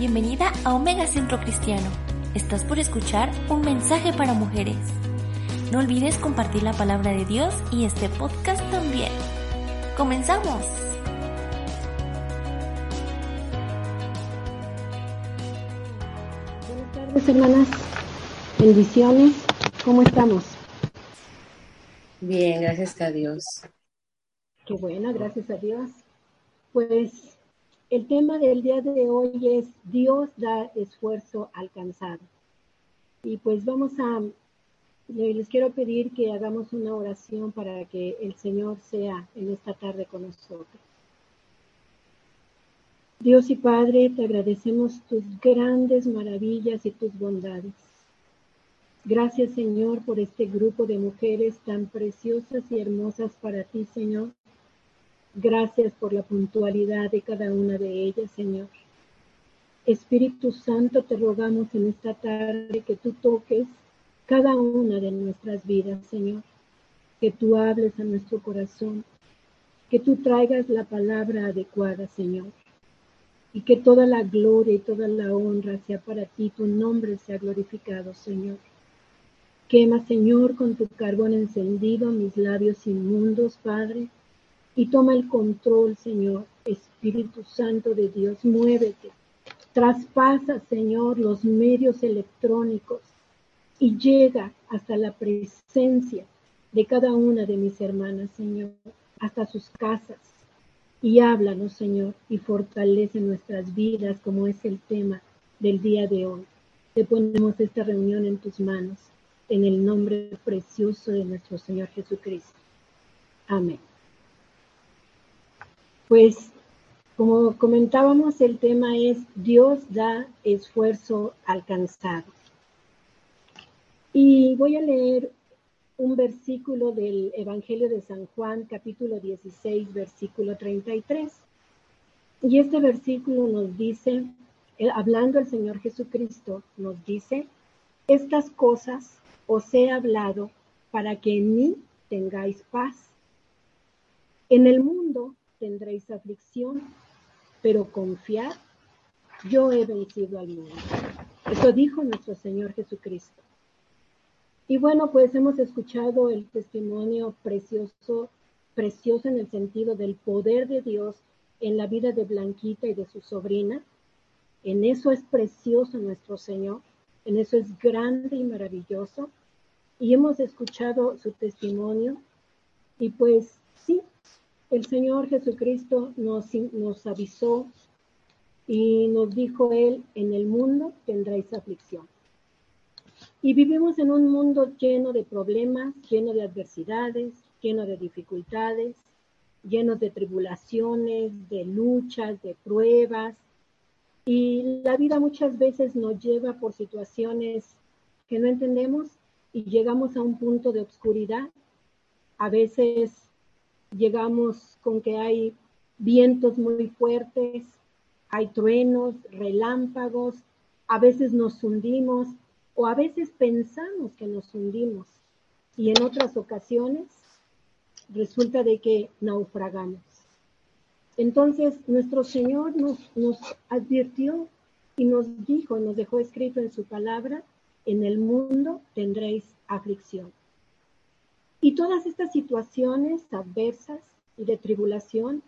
Bienvenida a Omega Centro Cristiano. Estás por escuchar un mensaje para mujeres. No olvides compartir la palabra de Dios y este podcast también. ¡Comenzamos! Buenas tardes, hermanas. Bendiciones. ¿Cómo estamos? Bien, gracias a Dios. Qué bueno, gracias a Dios. Pues el tema del día de hoy es Dios da esfuerzo alcanzado. Y pues vamos a, les quiero pedir que hagamos una oración para que el Señor sea en esta tarde con nosotros. Dios y Padre, te agradecemos tus grandes maravillas y tus bondades. Gracias Señor por este grupo de mujeres tan preciosas y hermosas para ti, Señor Gracias por la puntualidad de cada una de ellas, Señor. Espíritu Santo, te rogamos en esta tarde que tú toques cada una de nuestras vidas, Señor. Que tú hables a nuestro corazón. Que tú traigas la palabra adecuada, Señor. Y que toda la gloria y toda la honra sea para ti, tu nombre sea glorificado, Señor. Quema, Señor, con tu carbón encendido mis labios inmundos, Padre y toma el control, Señor. Espíritu Santo de Dios, muévete. Traspasa, Señor, los medios electrónicos y llega hasta la presencia de cada una de mis hermanas, Señor, hasta sus casas. Y háblanos, Señor, y fortalece nuestras vidas como es el tema del día de hoy. Te ponemos esta reunión en tus manos, en el nombre precioso de nuestro Señor Jesucristo. Amén. Pues como comentábamos, el tema es Dios da esfuerzo alcanzado. Y voy a leer un versículo del Evangelio de San Juan, capítulo 16, versículo 33. Y este versículo nos dice, eh, hablando el Señor Jesucristo, nos dice, estas cosas os he hablado para que en mí tengáis paz. En el mundo tendréis aflicción, pero confiad, yo he vencido al mundo. Eso dijo nuestro Señor Jesucristo. Y bueno, pues hemos escuchado el testimonio precioso, precioso en el sentido del poder de Dios en la vida de Blanquita y de su sobrina. En eso es precioso nuestro Señor, en eso es grande y maravilloso. Y hemos escuchado su testimonio y pues el Señor Jesucristo nos, avisó y nos dijo Él, en el mundo tendréis aflicción. Y vivimos en un mundo lleno de problemas, lleno de adversidades, lleno de dificultades, lleno de tribulaciones, de luchas, de pruebas. Y la vida muchas veces nos lleva por situaciones que no entendemos y llegamos a un punto de obscuridad. A veces llegamos con que hay vientos muy fuertes, hay truenos, relámpagos, a veces nos hundimos o a veces pensamos que nos hundimos y en otras ocasiones resulta de que naufragamos. Entonces nuestro Señor nos, advirtió y nos dijo, nos dejó escrito en su palabra, en el mundo tendréis aflicción. Y todas estas situaciones adversas y de tribulación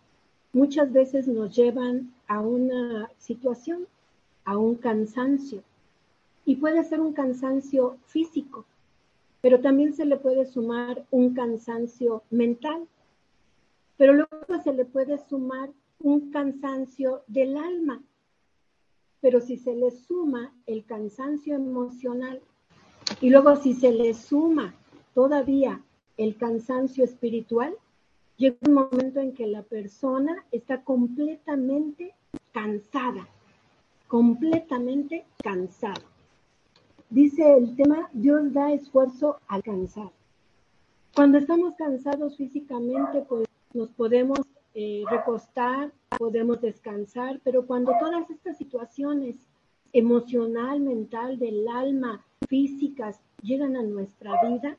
muchas veces nos llevan a una situación, a un cansancio. Y puede ser un cansancio físico, pero también se le puede sumar un cansancio mental. Pero luego se le puede sumar un cansancio del alma. Pero si se le suma el cansancio emocional y luego si se le suma todavía el cansancio espiritual, llega un momento en que la persona está completamente cansada, completamente cansada. Dice el tema, Dios da esfuerzo al cansar. Cuando estamos cansados físicamente, pues nos podemos eh, recostar, podemos descansar, pero cuando todas estas situaciones emocional, mental, del alma, físicas, llegan a nuestra vida,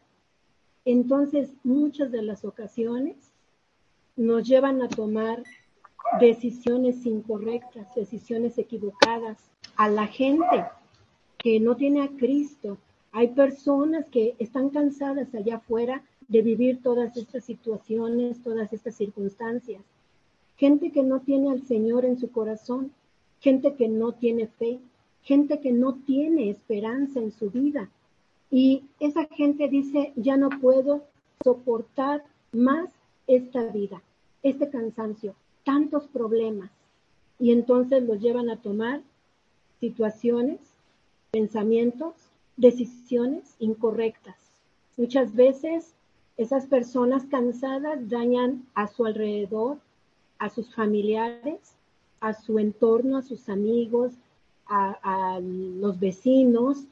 entonces, muchas de las ocasiones nos llevan a tomar decisiones incorrectas, decisiones equivocadas, a la gente que no tiene a Cristo. Hay personas que están cansadas allá afuera de vivir todas estas situaciones, todas estas circunstancias. Gente que no tiene al Señor en su corazón, gente que no tiene fe, gente que no tiene esperanza en su vida. Y esa gente dice, ya no puedo soportar más esta vida, este cansancio, tantos problemas. Y entonces los llevan a tomar situaciones, pensamientos, decisiones incorrectas. Muchas veces esas personas cansadas dañan a su alrededor, a sus familiares, a su entorno, a sus amigos, a, los vecinos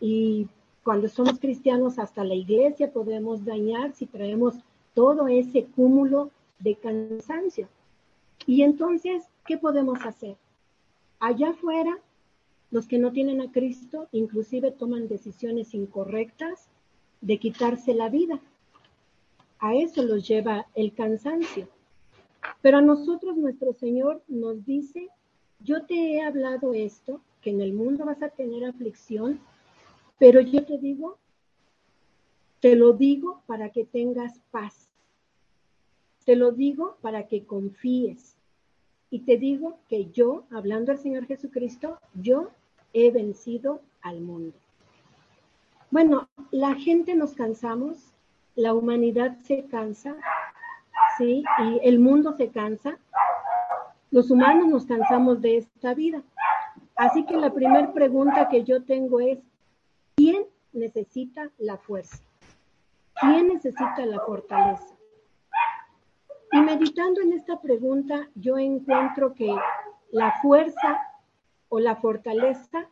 y cuando somos cristianos hasta la iglesia podemos dañar si traemos todo ese cúmulo de cansancio. Y entonces, ¿qué podemos hacer? Allá afuera, los que no tienen a Cristo inclusive toman decisiones incorrectas de quitarse la vida. A eso los lleva el cansancio. Pero a nosotros nuestro Señor nos dice, yo te he hablado esto, que en el mundo vas a tener aflicción, pero yo te digo, te lo digo para que tengas paz. Te lo digo para que confíes. Y te digo que yo, hablando al Señor Jesucristo, yo he vencido al mundo. Bueno, la gente nos cansamos, la humanidad se cansa, ¿sí? Y el mundo se cansa. Los humanos nos cansamos de esta vida. Así que la primera pregunta que yo tengo es, ¿quién necesita la fuerza? ¿Quién necesita la fortaleza? Y meditando en esta pregunta, yo encuentro que la fuerza o la fortaleza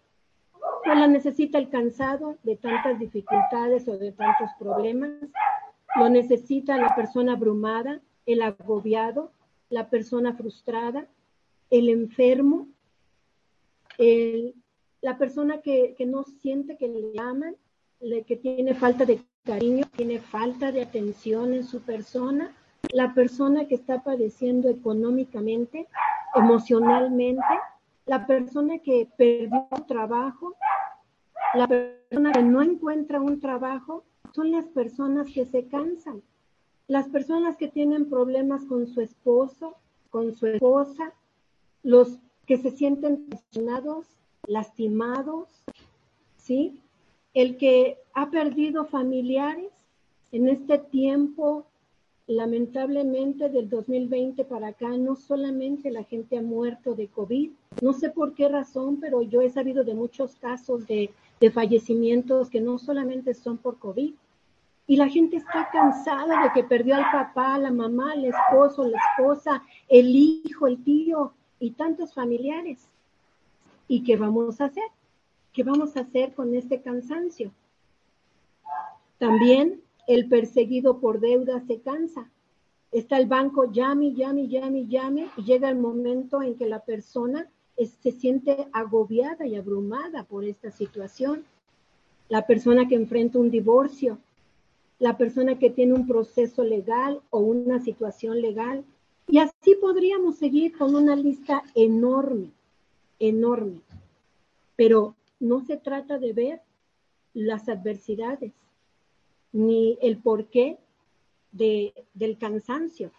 pues la necesita el cansado de tantas dificultades o de tantos problemas, lo necesita la persona abrumada, el agobiado, la persona frustrada, el enfermo, la persona que, no siente que le aman, que tiene falta de cariño, tiene falta de atención en su persona, la persona que está padeciendo económicamente, emocionalmente, la persona que perdió trabajo, la persona que no encuentra un trabajo, son las personas que se cansan. Las personas que tienen problemas con su esposo, con su esposa, los que se sienten presionados, lastimados, ¿sí? El que ha perdido familiares en este tiempo, lamentablemente del 2020 para acá, no solamente la gente ha muerto de COVID, no sé por qué razón, pero yo he sabido de muchos casos de, de fallecimientos que no solamente son por COVID, y la gente está cansada de que perdió al papá, la mamá, el esposo, la esposa, el hijo, el tío y tantos familiares. ¿Y qué vamos a hacer? ¿Qué vamos a hacer con este cansancio? También el perseguido por deuda se cansa. Está el banco, llame, llame, llame, llame, y llega el momento en que la persona se siente agobiada y abrumada por esta situación. La persona que enfrenta un divorcio, la persona que tiene un proceso legal o una situación legal. Y así podríamos seguir con una lista enorme, enorme. Pero no se trata de ver las adversidades ni el porqué de, del cansancio,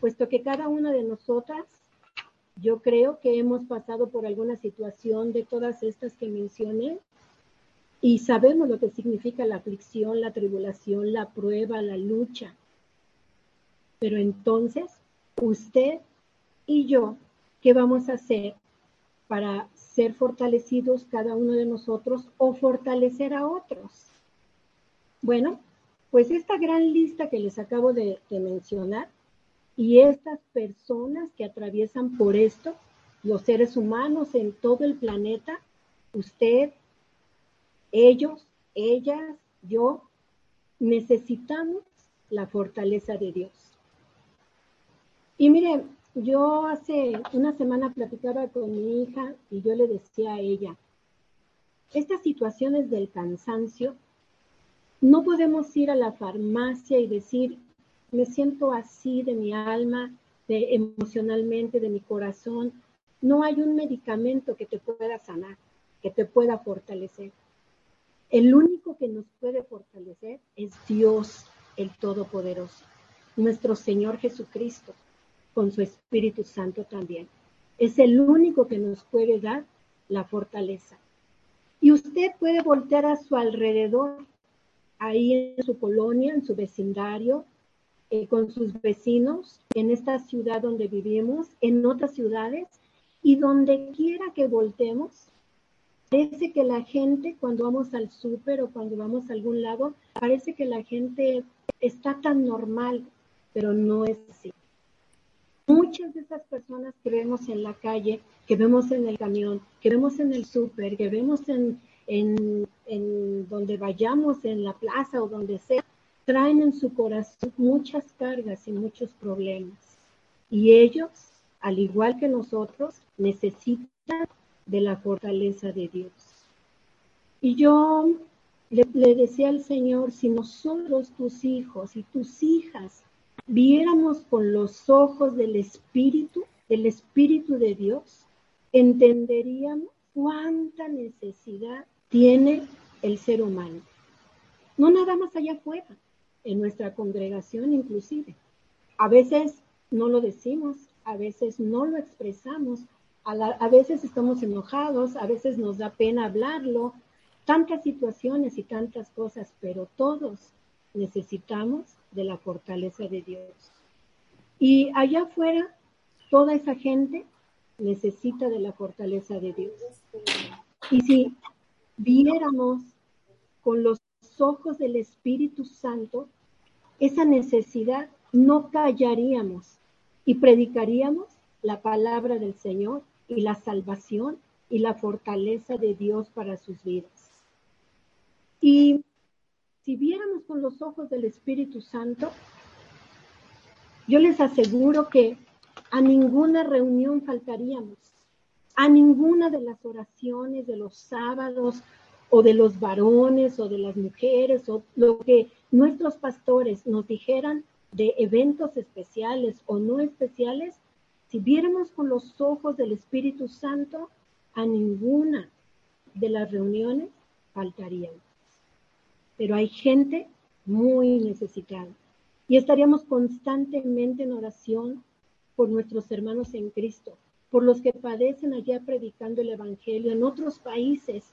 puesto que cada una de nosotras, yo creo que hemos pasado por alguna situación de todas estas que mencioné y sabemos lo que significa la aflicción, la tribulación, la prueba, la lucha. Pero entonces, usted y yo, ¿qué vamos a hacer para ser fortalecidos cada uno de nosotros o fortalecer a otros? Bueno, pues esta gran lista que les acabo de, mencionar y estas personas que atraviesan por esto, los seres humanos en todo el planeta, usted, ellos, ellas, yo, necesitamos la fortaleza de Dios. Y mire, yo hace una semana platicaba con mi hija y yo le decía a ella, estas situaciones del cansancio, no podemos ir a la farmacia y decir, me siento así de mi alma, de, emocionalmente, de mi corazón, no hay un medicamento que te pueda sanar, que te pueda fortalecer. El único que nos puede fortalecer es Dios, el Todopoderoso, nuestro Señor Jesucristo, con su Espíritu Santo también. Es el único que nos puede dar la fortaleza. Y usted puede voltear a su alrededor, ahí en su colonia, en su vecindario, eh, con sus vecinos, en esta ciudad donde vivimos, en otras ciudades, y donde quiera que voltemos, parece que la gente, cuando vamos al súper o cuando vamos a algún lado, parece que la gente está tan normal, pero no es así. Muchas de esas personas que vemos en la calle, que vemos en el camión, que vemos en el súper, que vemos en, donde vayamos, en la plaza o donde sea, traen en su corazón muchas cargas y muchos problemas. Y ellos, al igual que nosotros, necesitan de la fortaleza de Dios. Y yo le, le, decía al Señor, si nosotros, tus hijos y tus hijas, viéramos con los ojos del Espíritu, del Espíritu de Dios, entenderíamos cuánta necesidad tiene el ser humano. No nada más allá afuera, en nuestra congregación inclusive. A veces no lo decimos, a veces no lo expresamos, a, a veces estamos enojados, a veces nos da pena hablarlo, tantas situaciones y tantas cosas, pero todos necesitamos de la fortaleza de Dios. Y allá afuera, toda esa gente necesita de la fortaleza de Dios. Y si viéramos con los ojos del Espíritu Santo esa necesidad, no callaríamos y predicaríamos la palabra del Señor y la salvación y la fortaleza de Dios para sus vidas. Y si viéramos con los ojos del Espíritu Santo, yo les aseguro que a ninguna reunión faltaríamos, a ninguna de las oraciones de los sábados o de los varones o de las mujeres o lo que nuestros pastores nos dijeran de eventos especiales o no especiales, si viéramos con los ojos del Espíritu Santo, a ninguna de las reuniones faltaríamos pero hay gente muy necesitada. Y estaríamos constantemente en oración por nuestros hermanos en Cristo, por los que padecen allá predicando el Evangelio en otros países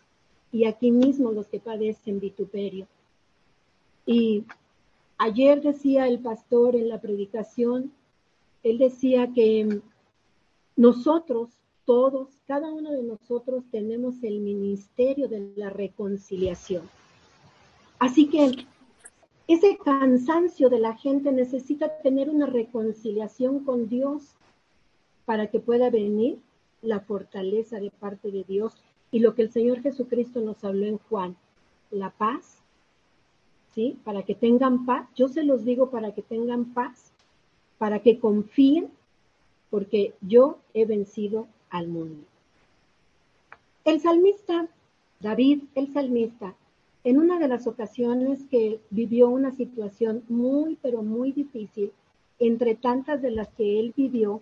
y aquí mismo los que padecen vituperio. Y ayer decía el pastor en la predicación, él decía que nosotros, todos, cada uno de nosotros tenemos el ministerio de la reconciliación. Así que ese cansancio de la gente necesita tener una reconciliación con Dios para que pueda venir la fortaleza de parte de Dios y lo que el Señor Jesucristo nos habló en Juan, la paz, ¿sí? Para que tengan paz, yo se los digo para que tengan paz, para que confíen, porque yo he vencido al mundo. El salmista, David, el salmista, en una de las ocasiones que vivió una situación muy, pero muy difícil, entre tantas de las que él vivió,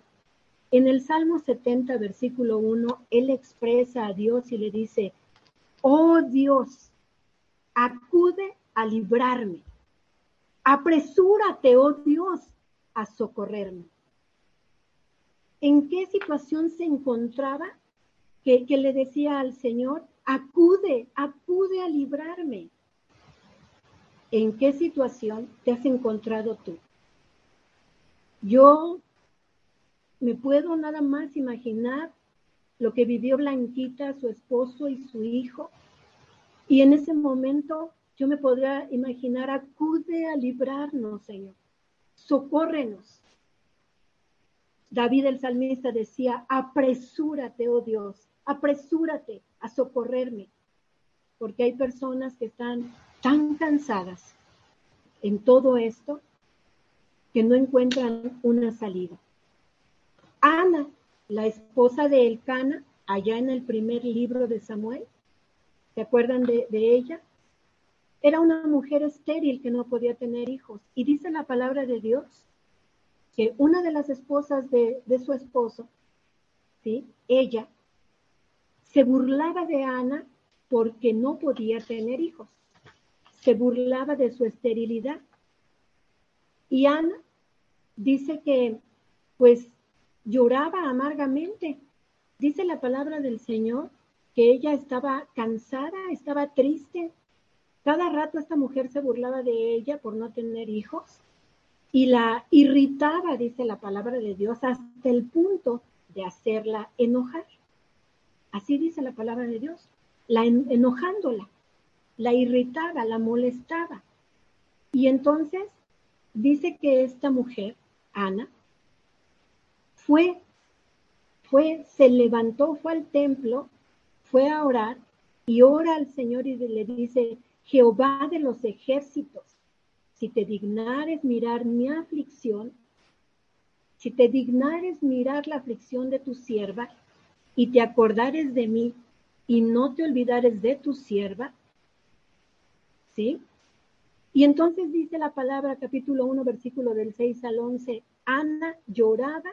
en el Salmo 70, versículo 1, él expresa a Dios y le dice, oh Dios, acude a librarme, apresúrate, oh Dios, a socorrerme. ¿En qué situación se encontraba que, que le decía al Señor, Acude, acude a librarme. ¿En qué situación te has encontrado tú? Yo me puedo nada más imaginar lo que vivió Blanquita, su esposo y su hijo. Y en ese momento yo me podría imaginar, acude a librarnos, Señor. Socórrenos. David el salmista decía, apresúrate, oh Dios, apresúrate a socorrerme, porque hay personas que están tan cansadas en todo esto que no encuentran una salida. Ana, la esposa de Elcana, allá en el primer libro de Samuel, ¿se acuerdan de, de ella? Era una mujer estéril que no podía tener hijos. Y dice la palabra de Dios que una de las esposas de, de su esposo ¿sí? Ella se burlaba de Ana porque no podía tener hijos. Se burlaba de su esterilidad. Y Ana dice que pues lloraba amargamente. Dice la palabra del Señor que ella estaba cansada, estaba triste. Cada rato esta mujer se burlaba de ella por no tener hijos y la irritaba, dice la palabra de Dios, hasta el punto de hacerla enojar. Así dice la palabra de Dios, la enojándola, la irritaba, la molestaba. Y entonces dice que esta mujer, Ana, fue, fue, se levantó, fue al templo, fue a orar y ora al Señor y le dice, Jehová de los ejércitos, si te dignares mirar mi aflicción, si te dignares mirar la aflicción de tu sierva y te acordares de mí y no te olvidares de tu sierva, ¿sí? Y entonces dice la palabra, capítulo 1, versículo del 6 al 11, Ana lloraba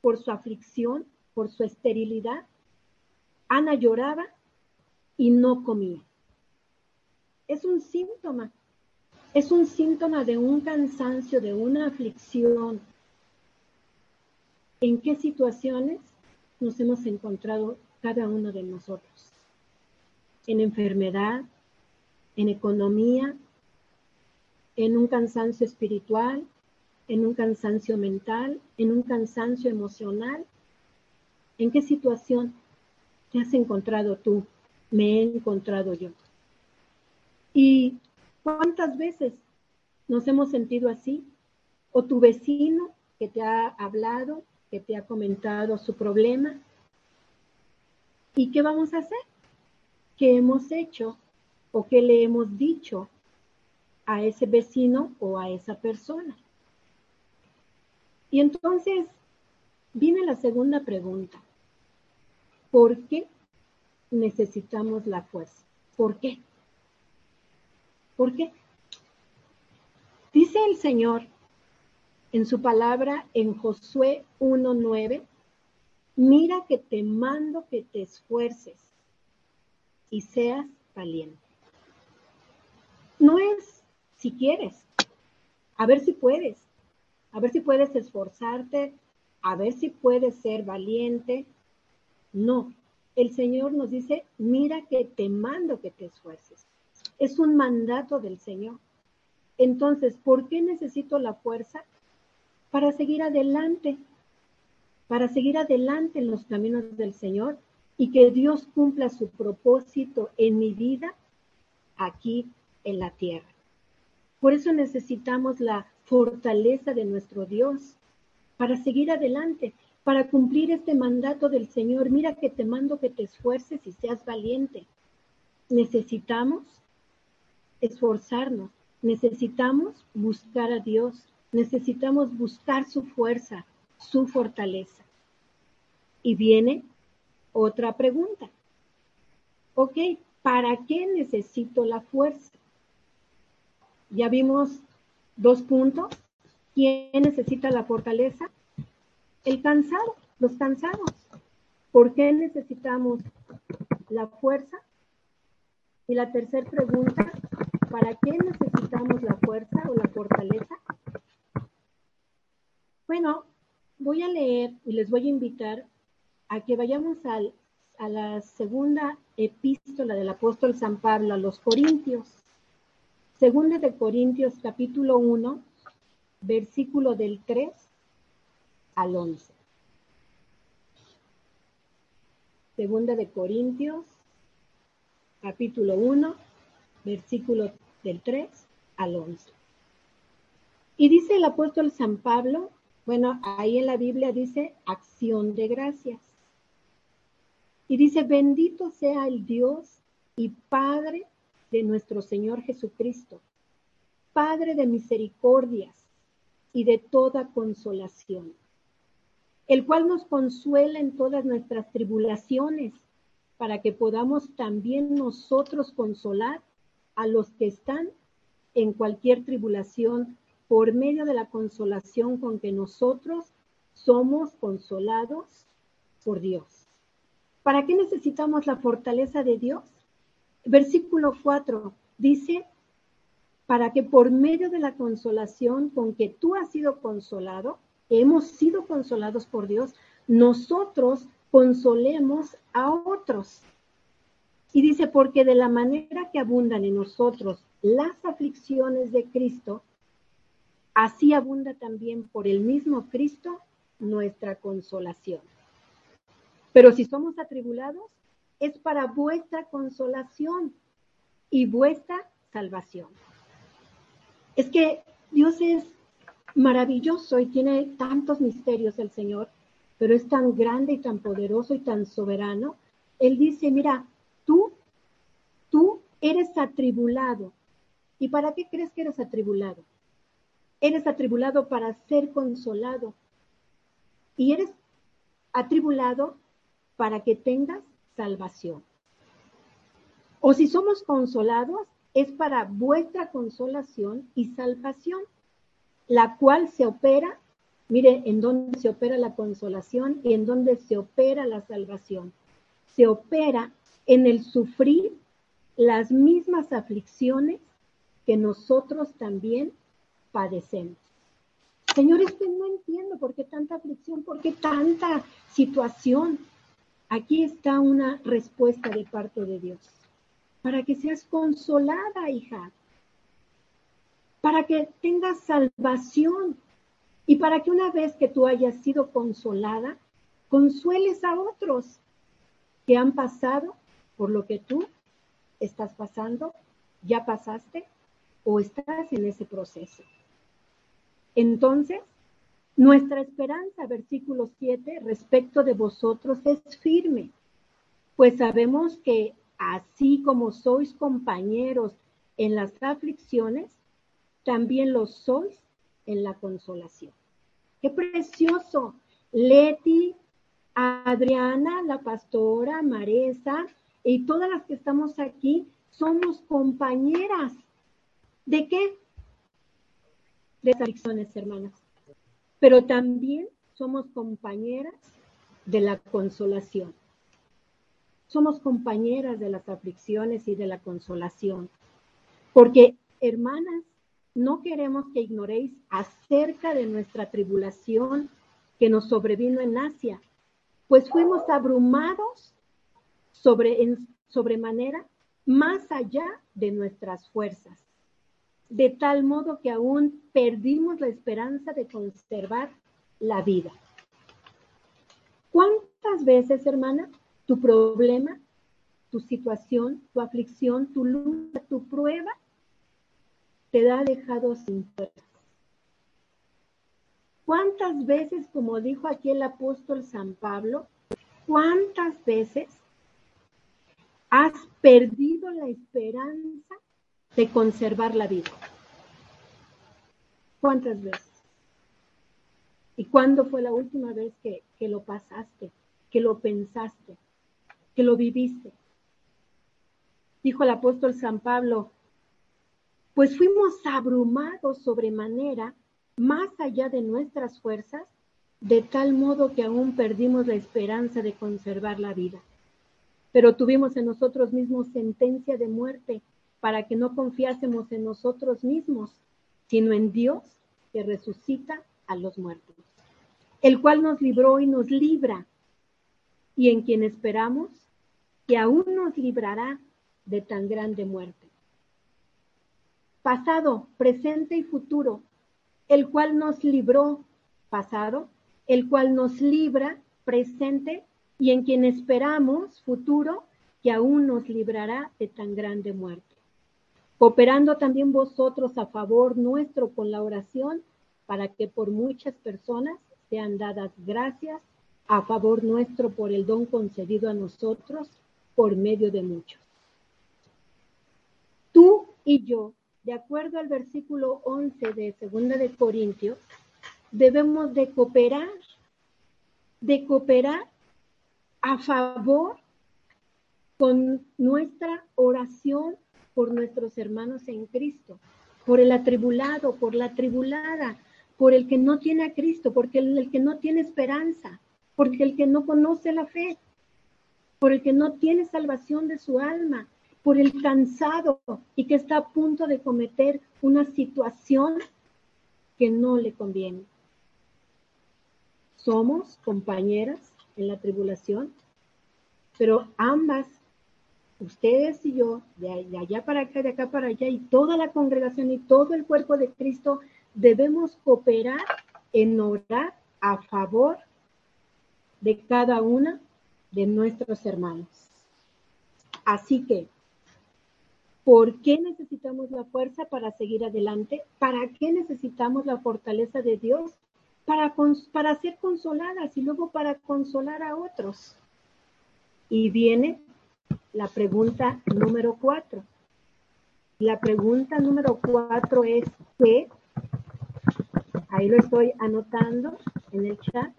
por su aflicción, por su esterilidad. Ana lloraba y no comía. Es un síntoma, es un síntoma de un cansancio, de una aflicción. ¿En qué situaciones nos hemos encontrado cada uno de nosotros? En enfermedad, en economía, en un cansancio espiritual, en un cansancio mental, en un cansancio emocional? ¿En qué situación te has encontrado tú? Me he encontrado yo. ¿Y cuántas veces nos hemos sentido así? ¿O tu vecino que te ha hablado, que te ha comentado su problema? ¿Y qué vamos a hacer? ¿Qué hemos hecho o qué le hemos dicho a ese vecino o a esa persona? Y entonces viene la segunda pregunta. ¿Por qué necesitamos la fuerza? ¿Por qué? ¿Por qué? Dice el Señor en su palabra en Josué 1.9, mira que te mando que te esfuerces y seas valiente. No es si quieres, a ver si puedes, a ver si puedes esforzarte, a ver si puedes ser valiente. No, el Señor nos dice, mira que te mando que te esfuerces. Es un mandato del Señor. Entonces, ¿por qué necesito la fuerza? Para seguir adelante, para seguir adelante en los caminos del Señor y que Dios cumpla su propósito en mi vida aquí en la tierra. Por eso necesitamos la fortaleza de nuestro Dios para seguir adelante, para cumplir este mandato del Señor. Mira que te mando que te esfuerces y seas valiente. Necesitamos esforzarnos, necesitamos buscar a Dios, necesitamos buscar su fuerza, su fortaleza. Y viene otra pregunta. Ok, ¿para qué necesito la fuerza? Ya vimos Dos puntos. ¿Quién necesita la fortaleza? El cansado, los cansados. ¿Por qué necesitamos la fuerza? Y la tercera pregunta, ¿para qué necesitamos la fuerza o la fortaleza? Bueno, voy a leer y les voy a invitar a que vayamos a la segunda epístola del apóstol San Pablo a los Corintios. Segunda de Corintios capítulo 1, versículo del 3 al 11. Segunda de Corintios capítulo 1, versículo del 3 al 11. Y dice el apóstol San Pablo, bueno, ahí en la Biblia dice acción de gracias. Y dice, bendito sea el Dios y Padre de nuestro Señor Jesucristo, Padre de misericordias y de toda consolación, el cual nos consuela en todas nuestras tribulaciones, para que podamos también nosotros consolar a los que están en cualquier tribulación por medio de la consolación con que nosotros somos consolados por Dios. ¿Para qué necesitamos la fortaleza de Dios? Versículo 4 dice, para que por medio de la consolación con que tú has sido consolado, hemos sido consolados por Dios, nosotros consolemos a otros. Y dice, porque de la manera que abundan en nosotros las aflicciones de Cristo, así abunda también por el mismo Cristo nuestra consolación. Pero si somos atribulados, es para vuestra consolación y vuestra salvación. Es que Dios es maravilloso y tiene tantos misterios el Señor, pero es tan grande y tan poderoso y tan soberano. Él dice, mira, tú, tú eres atribulado. ¿Y para qué crees que eres atribulado? Eres atribulado para ser consolado. Y eres atribulado para que tengas salvación. O si somos consolados, es para vuestra consolación y salvación, la cual se opera, mire, en dónde se opera la consolación y en dónde se opera la salvación. Se opera en el sufrir las mismas aflicciones que nosotros también padecemos. Señores, que no entiendo por qué tanta aflicción, por qué tanta situación. Aquí está una respuesta de parte de Dios. Para que seas consolada, hija. Para que tengas salvación. Y para que una vez que tú hayas sido consolada, consueles a otros que han pasado por lo que tú estás pasando, ya pasaste o estás en ese proceso. Entonces, nuestra esperanza, versículo 7, respecto de vosotros es firme, pues sabemos que así como sois compañeros en las aflicciones, también lo sois en la consolación. Qué precioso. Leti, Adriana, la pastora, Maresa y todas las que estamos aquí somos compañeras. ¿De qué? De hermanas. Pero también somos compañeras de la consolación. Somos compañeras de las aflicciones y de la consolación. Porque, hermanas, no queremos que ignoréis acerca de nuestra tribulación que nos sobrevino en Asia, pues fuimos abrumados sobre, en sobremanera más allá de nuestras fuerzas, de tal modo que aún perdimos la esperanza de conservar la vida. ¿Cuántas veces, hermana, tu problema, tu situación, tu aflicción, tu lucha, tu prueba, te ha dejado sin fuerzas? ¿Cuántas veces, como dijo aquí el apóstol San Pablo, cuántas veces has perdido la esperanza de conservar la vida. ¿Cuántas veces? ¿Y cuándo fue la última vez que, que lo pasaste, que lo pensaste, que lo viviste? Dijo el apóstol San Pablo, pues fuimos abrumados sobremanera, más allá de nuestras fuerzas, de tal modo que aún perdimos la esperanza de conservar la vida pero tuvimos en nosotros mismos sentencia de muerte para que no confiásemos en nosotros mismos, sino en Dios que resucita a los muertos, el cual nos libró y nos libra, y en quien esperamos que aún nos librará de tan grande muerte. Pasado, presente y futuro, el cual nos libró, pasado, el cual nos libra, presente y en quien esperamos futuro que aún nos librará de tan grande muerte. Cooperando también vosotros a favor nuestro con la oración para que por muchas personas sean dadas gracias a favor nuestro por el don concedido a nosotros por medio de muchos. Tú y yo, de acuerdo al versículo 11 de Segunda de Corintios, debemos de cooperar, de cooperar a favor con nuestra oración por nuestros hermanos en Cristo, por el atribulado, por la atribulada, por el que no tiene a Cristo, porque el, que no tiene esperanza. porque el que no conoce la fe, por el que no tiene salvación de su alma, por el cansado y que está a punto de cometer una situación que no le conviene. Somos compañeras en la tribulación, pero ambas, ustedes y yo, de allá para acá, de acá para allá, y toda la congregación y todo el cuerpo de Cristo, debemos cooperar en orar a favor de cada una de nuestros hermanos. Así que, ¿por qué necesitamos la fuerza para seguir adelante? ¿Para qué necesitamos la fortaleza de Dios? Para, para ser consoladas y luego para consolar a otros. Y viene la pregunta número cuatro. La pregunta número cuatro es ¿qué? Ahí lo estoy anotando en el chat.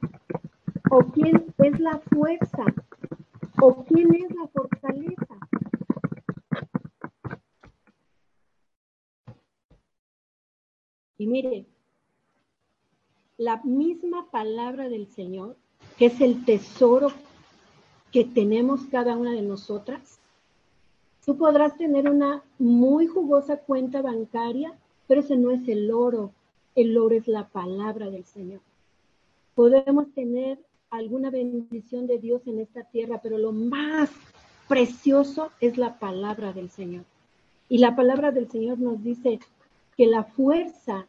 ¿O quién es la fuerza? ¿O quién es la fortaleza? Y mire, la misma palabra del Señor, que es el tesoro que tenemos cada una de nosotras, tú podrás tener una muy jugosa cuenta bancaria, pero ese no es el oro, el oro es la palabra del Señor. Podemos tener alguna bendición de Dios en esta tierra, pero lo más precioso es la palabra del Señor. Y la palabra del Señor nos dice que la fuerza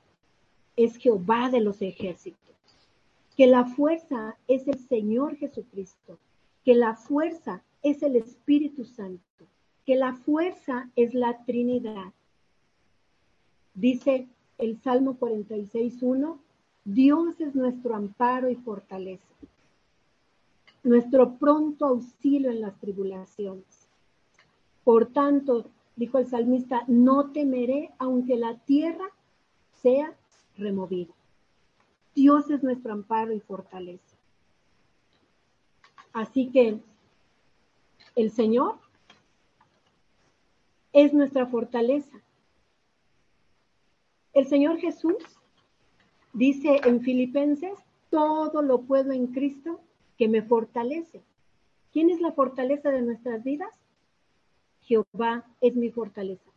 es Jehová de los ejércitos, que la fuerza es el Señor Jesucristo, que la fuerza es el Espíritu Santo, que la fuerza es la Trinidad. Dice el Salmo 46.1, Dios es nuestro amparo y fortaleza, nuestro pronto auxilio en las tribulaciones. Por tanto, dijo el salmista, no temeré aunque la tierra sea removida. Dios es nuestro amparo y fortaleza. Así que el Señor es nuestra fortaleza. El Señor Jesús dice en Filipenses, todo lo puedo en Cristo que me fortalece. ¿Quién es la fortaleza de nuestras vidas? Jehová es mi fortaleza.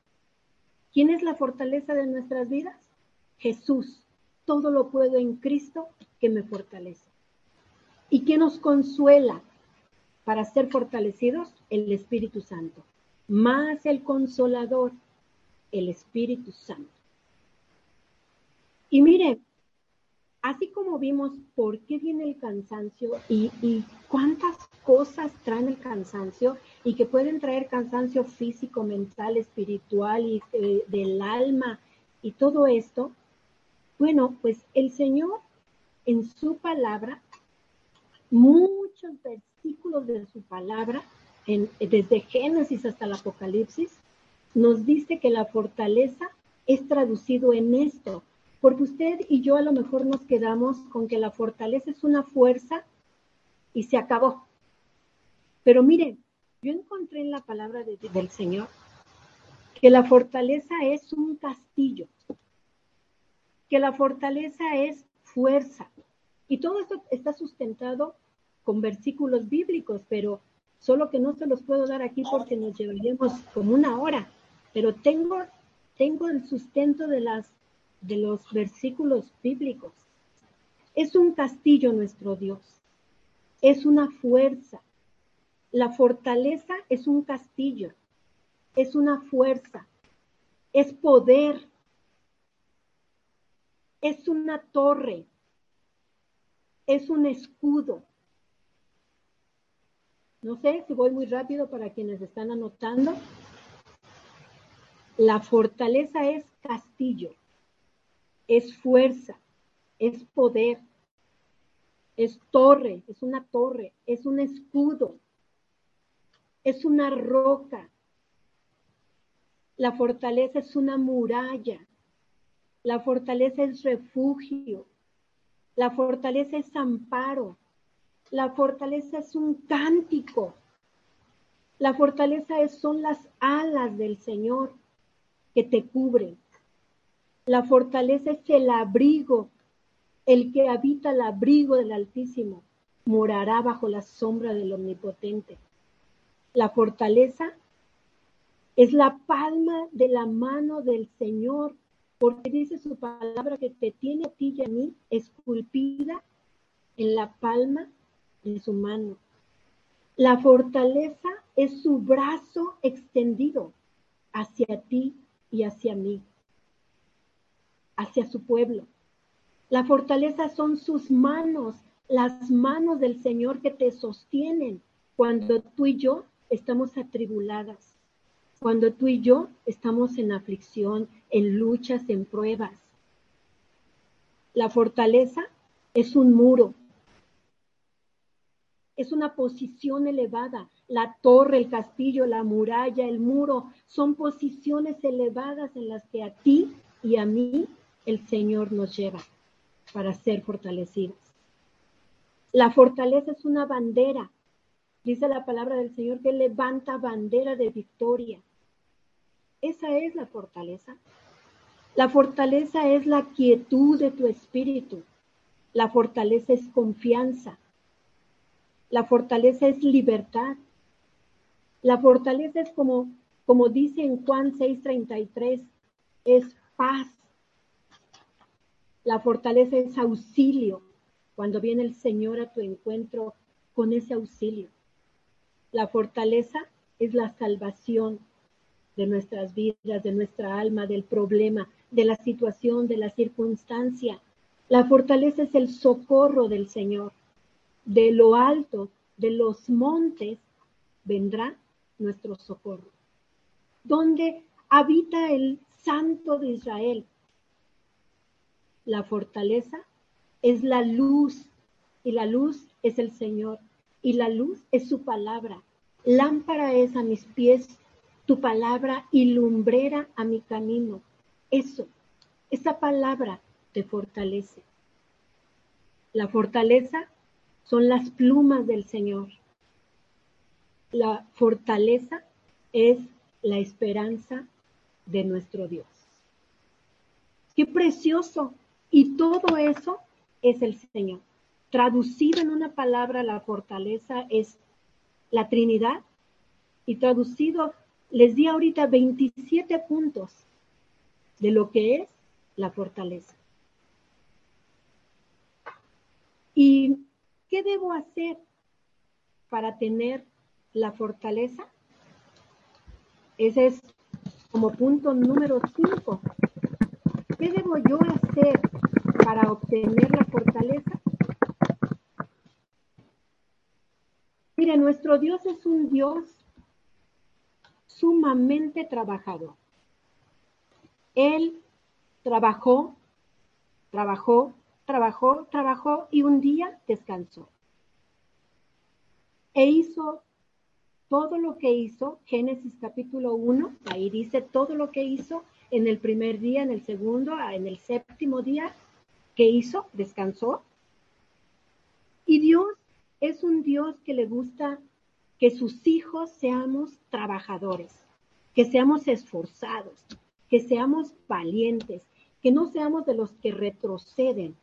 ¿Quién es la fortaleza de nuestras vidas? Jesús. Todo lo puedo en Cristo que me fortalece. ¿Y qué nos consuela para ser fortalecidos? El Espíritu Santo. Más el consolador, el Espíritu Santo. Y mire, así como vimos por qué viene el cansancio y, cuántas cosas traen el cansancio y que pueden traer cansancio físico, mental, espiritual y eh, del alma y todo esto, bueno, pues el Señor en su palabra, muchos versículos de su palabra, desde Génesis hasta el Apocalipsis, nos dice que la fortaleza es traducido en esto, porque usted y yo a lo mejor nos quedamos con que la fortaleza es una fuerza y se acabó. Pero miren, yo encontré en la palabra del Señor que la fortaleza es un castillo, que la fortaleza es fuerza. Y todo esto está sustentado con versículos bíblicos, pero solo que no se los puedo dar aquí porque nos llevaríamos como una hora. Pero tengo, tengo el sustento de las de los versículos bíblicos. Es un castillo nuestro Dios. Es una fuerza. La fortaleza es un castillo. Es una fuerza. Es poder. Es una torre. Es un escudo. No sé si voy muy rápido para quienes están anotando. La fortaleza es castillo es fuerza, es poder, es torre, es una torre, es un escudo, es una roca. La fortaleza es una muralla. La fortaleza es refugio. La fortaleza es amparo. La fortaleza es un cántico. La fortaleza es, son las alas del Señor que te cubren. La fortaleza es el abrigo, el que habita el abrigo del Altísimo. morará bajo la sombra del Omnipotente. La fortaleza es la palma de la mano del Señor, porque dice su palabra que te tiene a ti y a mí esculpida en la palma de su mano. La fortaleza es su brazo extendido hacia ti y hacia mí, hacia su pueblo. La fortaleza son sus manos, las manos del Señor que te sostienen cuando tú y yo estamos atribuladas, cuando tú y yo estamos en aflicción, en luchas, en pruebas. La fortaleza es un muro, es una posición elevada. La torre, el castillo, la muralla, el muro, son posiciones elevadas en las que a ti y a mí el Señor nos lleva para ser fortalecidos. La fortaleza es una bandera. Dice la palabra del Señor que levanta bandera de victoria. Esa es la fortaleza. La fortaleza es la quietud de tu espíritu. La fortaleza es confianza. La fortaleza es libertad. La fortaleza es como, como dice en Juan 6:33, es paz. La fortaleza es auxilio, cuando viene el Señor a tu encuentro con ese auxilio. La fortaleza es la salvación de nuestras vidas, de nuestra alma, del problema, de la situación, de la circunstancia. La fortaleza es el socorro del Señor de lo alto, de los montes, vendrá nuestro socorro. Donde habita el Santo de Israel. La fortaleza es la luz y la luz es el Señor y la luz es su palabra. Lámpara es a mis pies tu palabra y lumbrera a mi camino. Eso, esa palabra te fortalece. La fortaleza son las plumas del Señor. La fortaleza es la esperanza de nuestro Dios. Qué precioso. Y todo eso es el Señor. Traducido en una palabra, la fortaleza es la Trinidad. Y traducido, les di ahorita 27 puntos de lo que es la fortaleza. Y ¿Qué debo hacer para tener la fortaleza? Ese es como punto número cinco. ¿Qué debo yo hacer para obtener la fortaleza? Mire, nuestro Dios es un Dios sumamente trabajador. Él trabajó, trabajó, trabajó, trabajó y un día descansó. E hizo todo lo que hizo, Génesis capítulo 1, ahí dice todo lo que hizo en el primer día, en el segundo, en el séptimo día, que hizo? Descansó. Y Dios es un Dios que le gusta que sus hijos seamos trabajadores, que seamos esforzados, que seamos valientes, que no seamos de los que retroceden,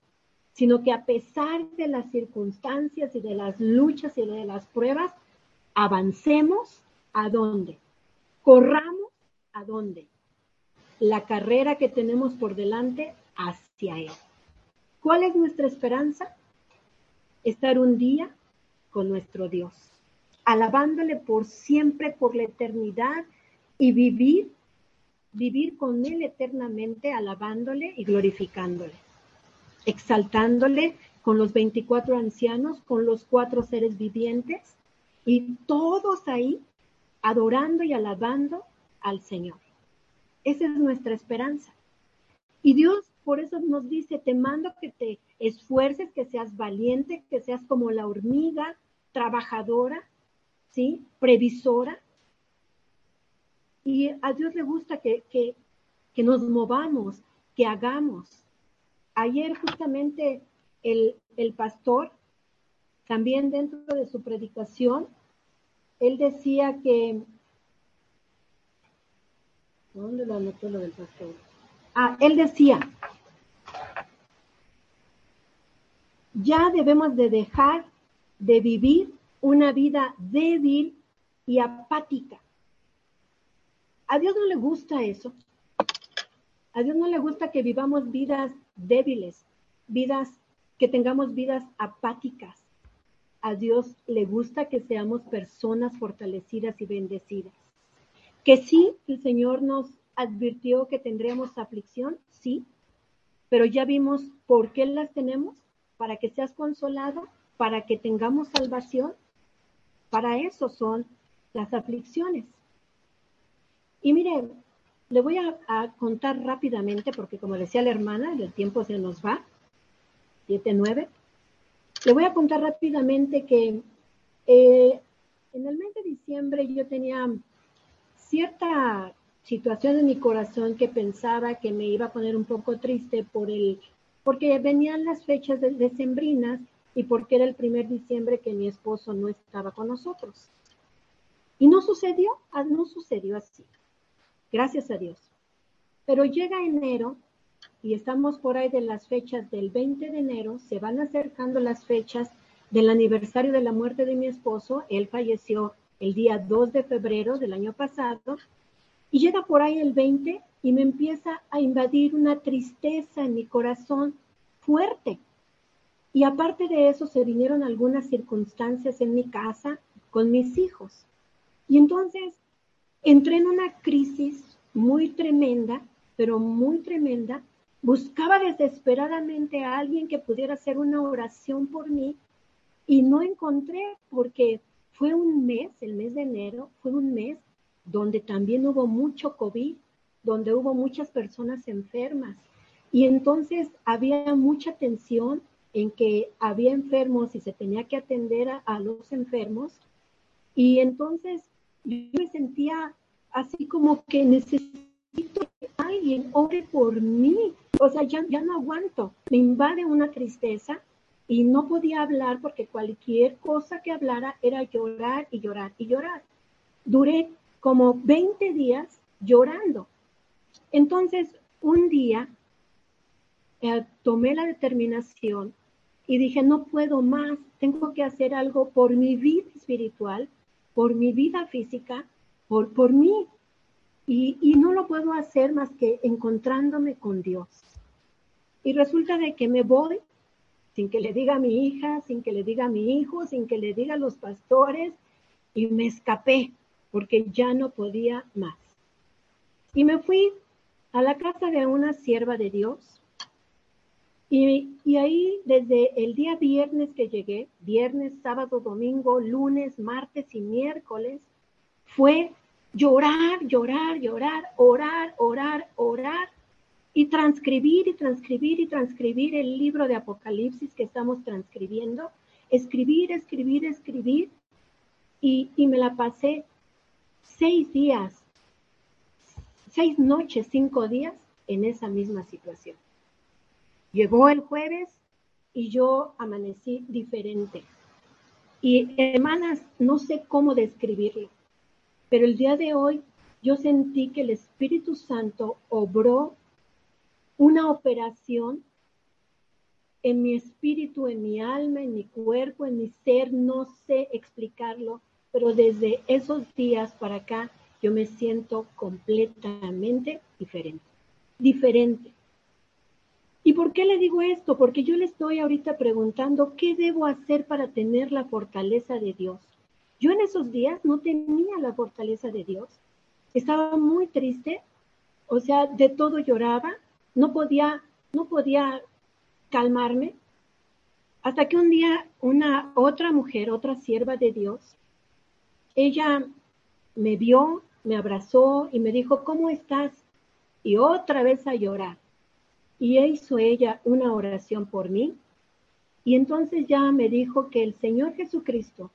sino que a pesar de las circunstancias y de las luchas y de las pruebas, avancemos a dónde, corramos a dónde, la carrera que tenemos por delante hacia Él. ¿Cuál es nuestra esperanza? Estar un día con nuestro Dios, alabándole por siempre, por la eternidad y vivir, vivir con Él eternamente, alabándole y glorificándole exaltándole con los 24 ancianos, con los cuatro seres vivientes y todos ahí adorando y alabando al Señor. Esa es nuestra esperanza. Y Dios por eso nos dice, te mando que te esfuerces, que seas valiente, que seas como la hormiga, trabajadora, ¿sí? Previsora. Y a Dios le gusta que, que, que nos movamos, que hagamos, Ayer justamente el, pastor, también dentro de su predicación, él decía que... ¿Dónde lo anotó lo del pastor? Ah, él decía, ya debemos de dejar de vivir una vida débil y apática. A Dios no le gusta eso. A Dios no le gusta que vivamos vidas débiles, vidas que tengamos vidas apáticas. A Dios le gusta que seamos personas fortalecidas y bendecidas. Que sí, el Señor nos advirtió que tendríamos aflicción, sí, pero ya vimos por qué las tenemos, para que seas consolado, para que tengamos salvación. Para eso son las aflicciones. Y mire, le voy a, contar rápidamente, porque como decía la hermana, el tiempo se nos va, 7, 9. Le voy a contar rápidamente que eh, en el mes de diciembre yo tenía cierta situación en mi corazón que pensaba que me iba a poner un poco triste por el, porque venían las fechas de, decembrinas y porque era el primer diciembre que mi esposo no estaba con nosotros. Y no sucedió, ah, no sucedió así. Gracias a Dios. Pero llega enero y estamos por ahí de las fechas del 20 de enero, se van acercando las fechas del aniversario de la muerte de mi esposo. Él falleció el día 2 de febrero del año pasado y llega por ahí el 20 y me empieza a invadir una tristeza en mi corazón fuerte. Y aparte de eso se vinieron algunas circunstancias en mi casa con mis hijos. Y entonces entré en una crisis muy tremenda, pero muy tremenda. Buscaba desesperadamente a alguien que pudiera hacer una oración por mí y no encontré porque fue un mes, el mes de enero, fue un mes donde también hubo mucho COVID, donde hubo muchas personas enfermas. Y entonces había mucha tensión en que había enfermos y se tenía que atender a, a los enfermos. Y entonces yo me sentía así como que necesito que alguien ore por mí. O sea, ya, ya no aguanto. Me invade una tristeza y no podía hablar porque cualquier cosa que hablara era llorar y llorar y llorar. Duré como 20 días llorando. Entonces, un día eh, tomé la determinación y dije, no puedo más, tengo que hacer algo por mi vida espiritual, por mi vida física, por, por mí. Y, y no lo puedo hacer más que encontrándome con Dios. Y resulta de que me voy sin que le diga a mi hija, sin que le diga a mi hijo, sin que le diga a los pastores, y me escapé porque ya no podía más. Y me fui a la casa de una sierva de Dios. Y, ahí desde el día viernes que llegué, viernes, sábado, domingo, lunes, martes y miércoles, fue llorar, llorar, llorar, orar, orar, orar y transcribir y transcribir y transcribir el libro de Apocalipsis que estamos transcribiendo, escribir, escribir, escribir y, y me la pasé seis días, seis noches, cinco días en esa misma situación. Llegó el jueves y yo amanecí diferente. Y hermanas, no sé cómo describirlo, pero el día de hoy yo sentí que el Espíritu Santo obró una operación en mi espíritu, en mi alma, en mi cuerpo, en mi ser, no sé explicarlo, pero desde esos días para acá yo me siento completamente diferente, diferente. ¿Y por qué le digo esto? Porque yo le estoy ahorita preguntando qué debo hacer para tener la fortaleza de Dios. Yo en esos días no tenía la fortaleza de Dios. Estaba muy triste, o sea, de todo lloraba, no podía, no podía calmarme. Hasta que un día una otra mujer, otra sierva de Dios, ella me vio, me abrazó y me dijo, ¿cómo estás? Y otra vez a llorar. Y hizo ella una oración por mí. Y entonces ya me dijo que el Señor Jesucristo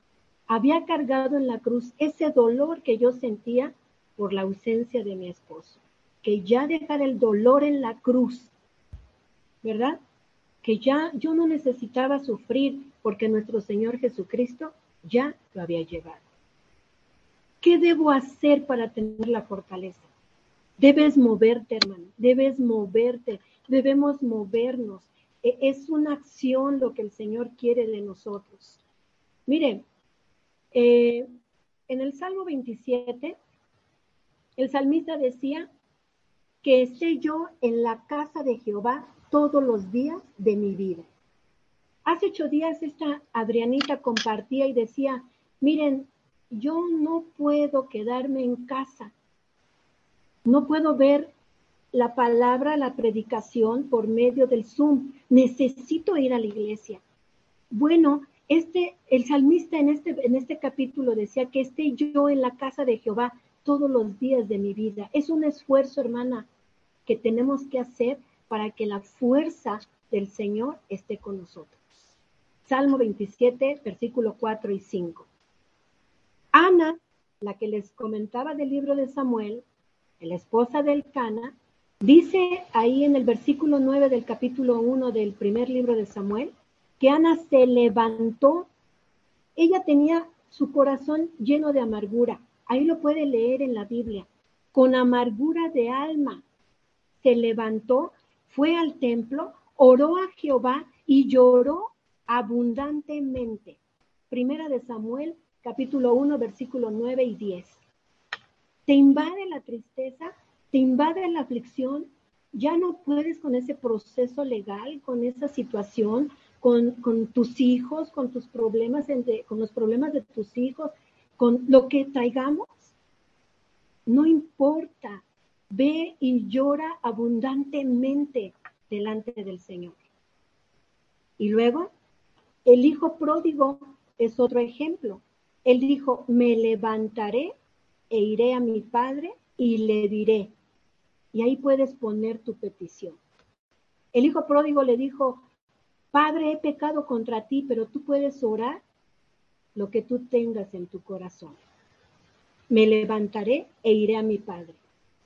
había cargado en la cruz ese dolor que yo sentía por la ausencia de mi esposo. Que ya dejara el dolor en la cruz, ¿verdad? Que ya yo no necesitaba sufrir porque nuestro Señor Jesucristo ya lo había llevado. ¿Qué debo hacer para tener la fortaleza? Debes moverte, hermano, debes moverte, debemos movernos. E, es una acción lo que el Señor quiere de nosotros. Mire, eh, en el Salmo 27, el salmista decía que esté yo en la casa de Jehová todos los días de mi vida. Hace ocho días esta Adrianita compartía y decía, miren, yo no puedo quedarme en casa, no puedo ver la palabra, la predicación por medio del Zoom, necesito ir a la iglesia. Bueno, este, el salmista en este, en este capítulo decía que esté yo en la casa de Jehová todos los días de mi vida. Es un esfuerzo, hermana, que tenemos que hacer para que la fuerza del Señor esté con nosotros. Salmo 27, versículo 4 y 5. Ana, la que les comentaba del libro de Samuel, la esposa del Cana, dice ahí en el versículo 9 del capítulo 1 del primer libro de Samuel, que Ana se levantó. Ella tenía su corazón lleno de amargura. Ahí lo puede leer en la Biblia. Con amargura de alma. Se levantó, fue al templo, oró a Jehová y lloró abundantemente. Primera de Samuel, capítulo 1, versículo 9 y 10. Te invade la tristeza, te invade la aflicción, ya no puedes con ese proceso legal, con esa situación, con, tus hijos, con tus problemas, con los problemas de tus hijos, con lo que traigamos. No importa, ve y llora abundantemente delante del Señor. Y luego, el hijo pródigo es otro ejemplo. Él dijo, me levantaré e iré a mi padre y le diré. Y ahí puedes poner tu petición. El hijo pródigo le dijo, Padre, he pecado contra ti, pero tú puedes orar lo que tú tengas en tu corazón. Me levantaré e iré a mi Padre.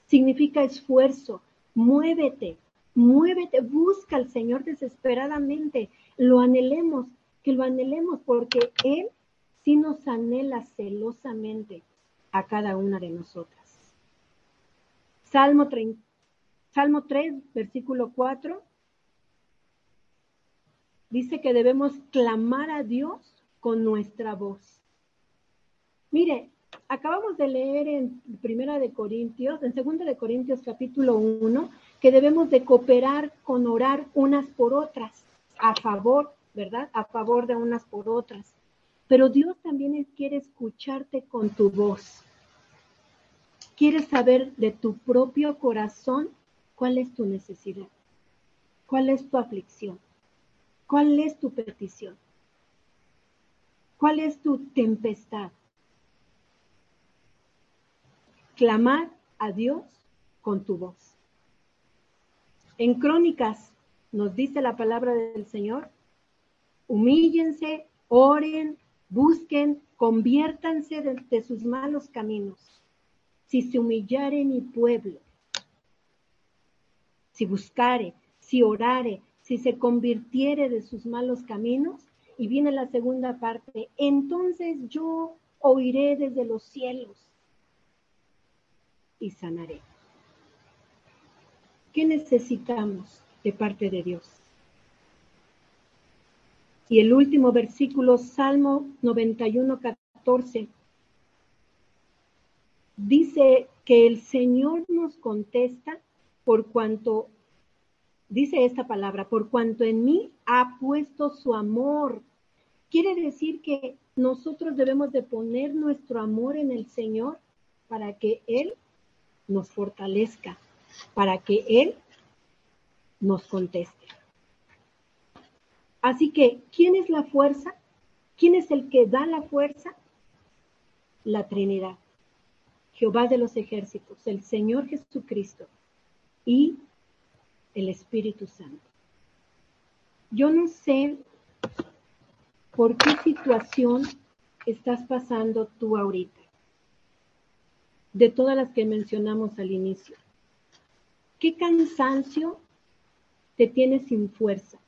Significa esfuerzo, muévete, muévete, busca al Señor desesperadamente, lo anhelemos, que lo anhelemos porque Él sí nos anhela celosamente a cada una de nosotras. Salmo, Salmo 3, versículo 4 dice que debemos clamar a Dios con nuestra voz. Mire, acabamos de leer en Primera de Corintios, en Segunda de Corintios capítulo 1, que debemos de cooperar con orar unas por otras, a favor, ¿verdad? A favor de unas por otras. Pero Dios también quiere escucharte con tu voz. Quiere saber de tu propio corazón cuál es tu necesidad, cuál es tu aflicción. ¿Cuál es tu petición? ¿Cuál es tu tempestad? Clamar a Dios con tu voz. En Crónicas nos dice la palabra del Señor, humíllense, oren, busquen, conviértanse de, sus malos caminos. Si se humillare mi pueblo, si buscare, si orare, si se convirtiere de sus malos caminos, y viene la segunda parte, entonces yo oiré desde los cielos y sanaré. ¿Qué necesitamos de parte de Dios? Y el último versículo, Salmo 91, 14, dice que el Señor nos contesta por cuanto dice esta palabra, por cuanto en mí ha puesto su amor. Quiere decir que nosotros debemos de poner nuestro amor en el Señor para que Él nos fortalezca, para que Él nos conteste. Así que, ¿quién es la fuerza? ¿Quién es el que da la fuerza? La Trinidad. Jehová de los ejércitos, el Señor Jesucristo y el Espíritu Santo. Yo no sé por qué situación estás pasando tú ahorita, de todas las que mencionamos al inicio. ¿Qué cansancio te tiene sin fuerza?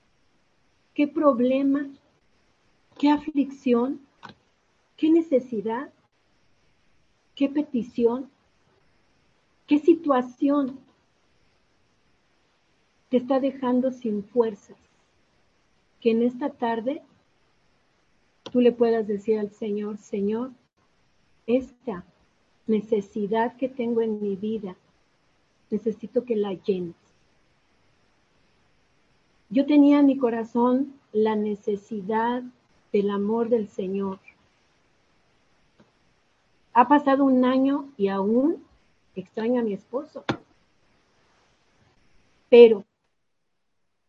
¿Qué problema? ¿Qué aflicción? ¿Qué necesidad? ¿Qué petición? ¿Qué situación te está dejando sin fuerzas, que en esta tarde tú le puedas decir al Señor, Señor, esta necesidad que tengo en mi vida, necesito que la llenes. Yo tenía en mi corazón la necesidad del amor del Señor. Ha pasado un año y aún extraño a mi esposo. Pero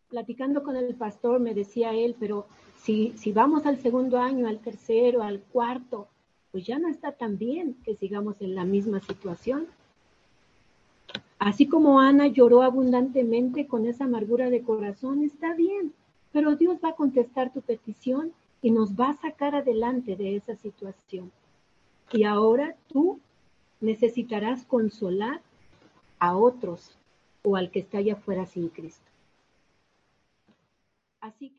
platicando con el pastor me decía él, pero si, si vamos al segundo año, al tercero, al cuarto, pues ya no está tan bien que sigamos en la misma situación. Así como Ana lloró abundantemente con esa amargura de corazón, está bien, pero Dios va a contestar tu petición y nos va a sacar adelante de esa situación. Y ahora tú necesitarás consolar a otros o al que está allá afuera sin Cristo. Así que